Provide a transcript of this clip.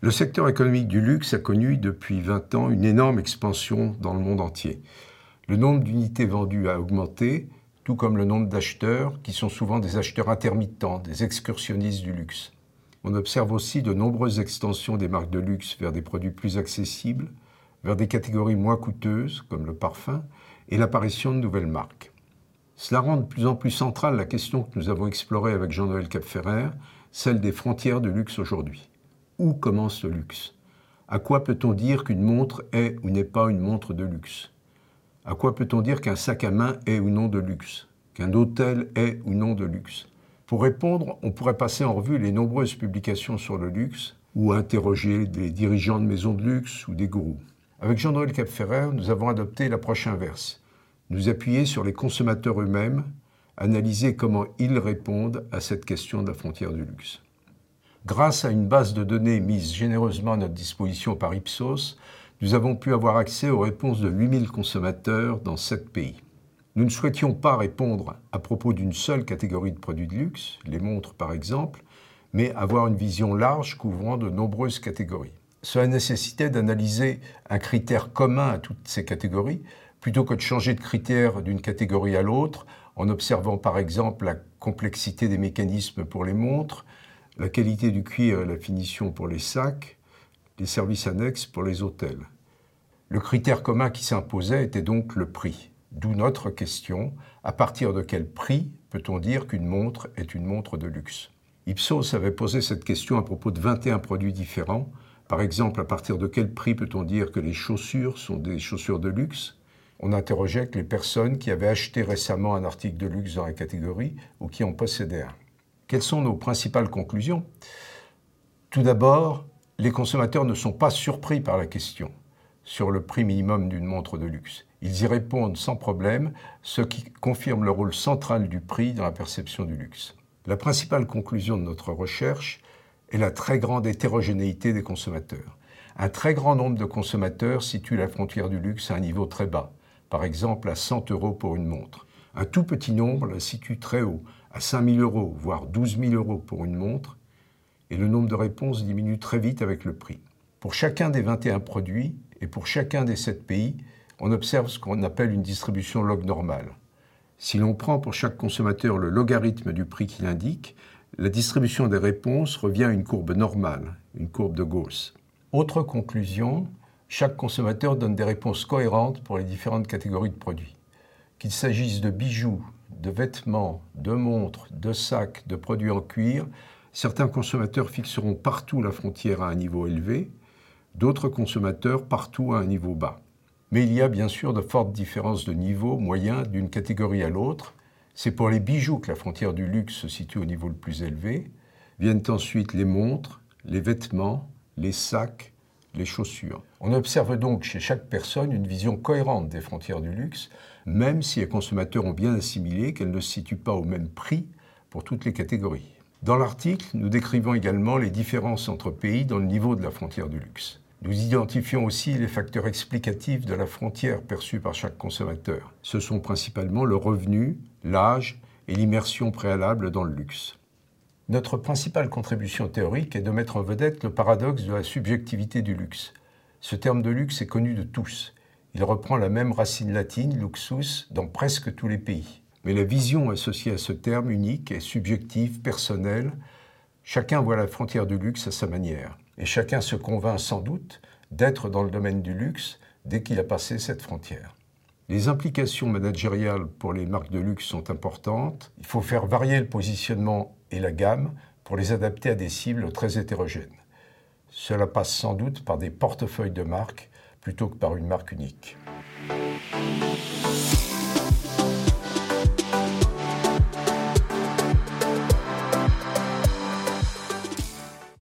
Le secteur économique du luxe a connu depuis 20 ans une énorme expansion dans le monde entier. Le nombre d'unités vendues a augmenté, tout comme le nombre d'acheteurs, qui sont souvent des acheteurs intermittents, des excursionnistes du luxe. On observe aussi de nombreuses extensions des marques de luxe vers des produits plus accessibles, vers des catégories moins coûteuses, comme le parfum, et l'apparition de nouvelles marques. Cela rend de plus en plus centrale la question que nous avons explorée avec Jean-Noël Capferrer, celle des frontières du luxe aujourd'hui. Où commence le luxe? À quoi peut-on dire qu'une montre est ou n'est pas une montre de luxe? À quoi peut-on dire qu'un sac à main est ou non de luxe? Qu'un hôtel est ou non de luxe? Pour répondre, on pourrait passer en revue les nombreuses publications sur le luxe ou interroger des dirigeants de maisons de luxe ou des gourous. Avec Jean-Noël Capferrer, nous avons adopté l'approche inverse. Nous appuyer sur les consommateurs eux-mêmes, analyser comment ils répondent à cette question de la frontière du luxe. Grâce à une base de données mise généreusement à notre disposition par Ipsos, nous avons pu avoir accès aux réponses de 8000 consommateurs dans 7 pays. Nous ne souhaitions pas répondre à propos d'une seule catégorie de produits de luxe, les montres par exemple, mais avoir une vision large couvrant de nombreuses catégories. Cela nécessitait d'analyser un critère commun à toutes ces catégories, plutôt que de changer de critère d'une catégorie à l'autre, en observant par exemple la complexité des mécanismes pour les montres, la qualité du cuir et la finition pour les sacs, les services annexes pour les hôtels. Le critère commun qui s'imposait était donc le prix. D'où notre question, à partir de quel prix peut-on dire qu'une montre est une montre de luxe? Ipsos avait posé cette question à propos de 21 produits différents. Par exemple, à partir de quel prix peut-on dire que les chaussures sont des chaussures de luxe? On interrogeait les personnes qui avaient acheté récemment un article de luxe dans la catégorie ou qui en possédaient un. Quelles sont nos principales conclusions? Tout d'abord, les consommateurs ne sont pas surpris par la question sur le prix minimum d'une montre de luxe. Ils y répondent sans problème, ce qui confirme le rôle central du prix dans la perception du luxe. La principale conclusion de notre recherche est la très grande hétérogénéité des consommateurs. Un très grand nombre de consommateurs situent la frontière du luxe à un niveau très bas, par exemple à 100 euros pour une montre. Un tout petit nombre la situe très haut, à 5 000 euros, voire 12 000 euros pour une montre, et le nombre de réponses diminue très vite avec le prix. Pour chacun des 21 produits et pour chacun des 7 pays, on observe ce qu'on appelle une distribution log normale. Si l'on prend pour chaque consommateur le logarithme du prix qu'il indique, la distribution des réponses revient à une courbe normale, une courbe de Gauss. Autre conclusion, chaque consommateur donne des réponses cohérentes pour les différentes catégories de produits. Qu'il s'agisse de bijoux, de vêtements, de montres, de sacs, de produits en cuir, certains consommateurs fixeront partout la frontière à un niveau élevé, d'autres consommateurs partout à un niveau bas. Mais il y a bien sûr de fortes différences de niveau moyen d'une catégorie à l'autre. C'est pour les bijoux que la frontière du luxe se situe au niveau le plus élevé. Viennent ensuite les montres, les vêtements, les sacs, les chaussures. On observe donc chez chaque personne une vision cohérente des frontières du luxe, même si les consommateurs ont bien assimilé qu'elles ne se situent pas au même prix pour toutes les catégories. Dans l'article, nous décrivons également les différences entre pays dans le niveau de la frontière du luxe. Nous identifions aussi les facteurs explicatifs de la frontière perçue par chaque consommateur. Ce sont principalement le revenu, l'âge et l'immersion préalable dans le luxe. Notre principale contribution théorique est de mettre en vedette le paradoxe de la subjectivité du luxe. Ce terme de luxe est connu de tous. Il reprend la même racine latine, luxus, dans presque tous les pays. Mais la vision associée à ce terme unique est subjective, personnelle. Chacun voit la frontière du luxe à sa manière. Et chacun se convainc sans doute d'être dans le domaine du luxe dès qu'il a passé cette frontière. Les implications managériales pour les marques de luxe sont importantes. Il faut faire varier le positionnement et la gamme pour les adapter à des cibles très hétérogènes. Cela passe sans doute par des portefeuilles de marques plutôt que par une marque unique.